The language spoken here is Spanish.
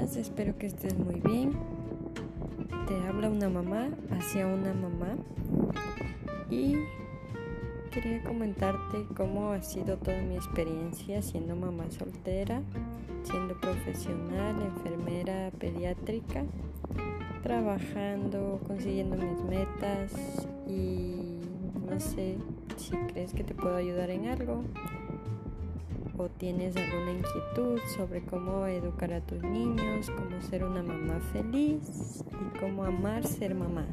espero que estés muy bien. Te habla una mamá hacia una mamá y quería comentarte cómo ha sido toda mi experiencia siendo mamá soltera, siendo profesional, enfermera pediátrica, trabajando, consiguiendo mis metas y no sé si crees que te puedo ayudar en algo o tienes alguna inquietud sobre cómo educar a tus niños, cómo ser una mamá feliz y cómo amar ser mamá.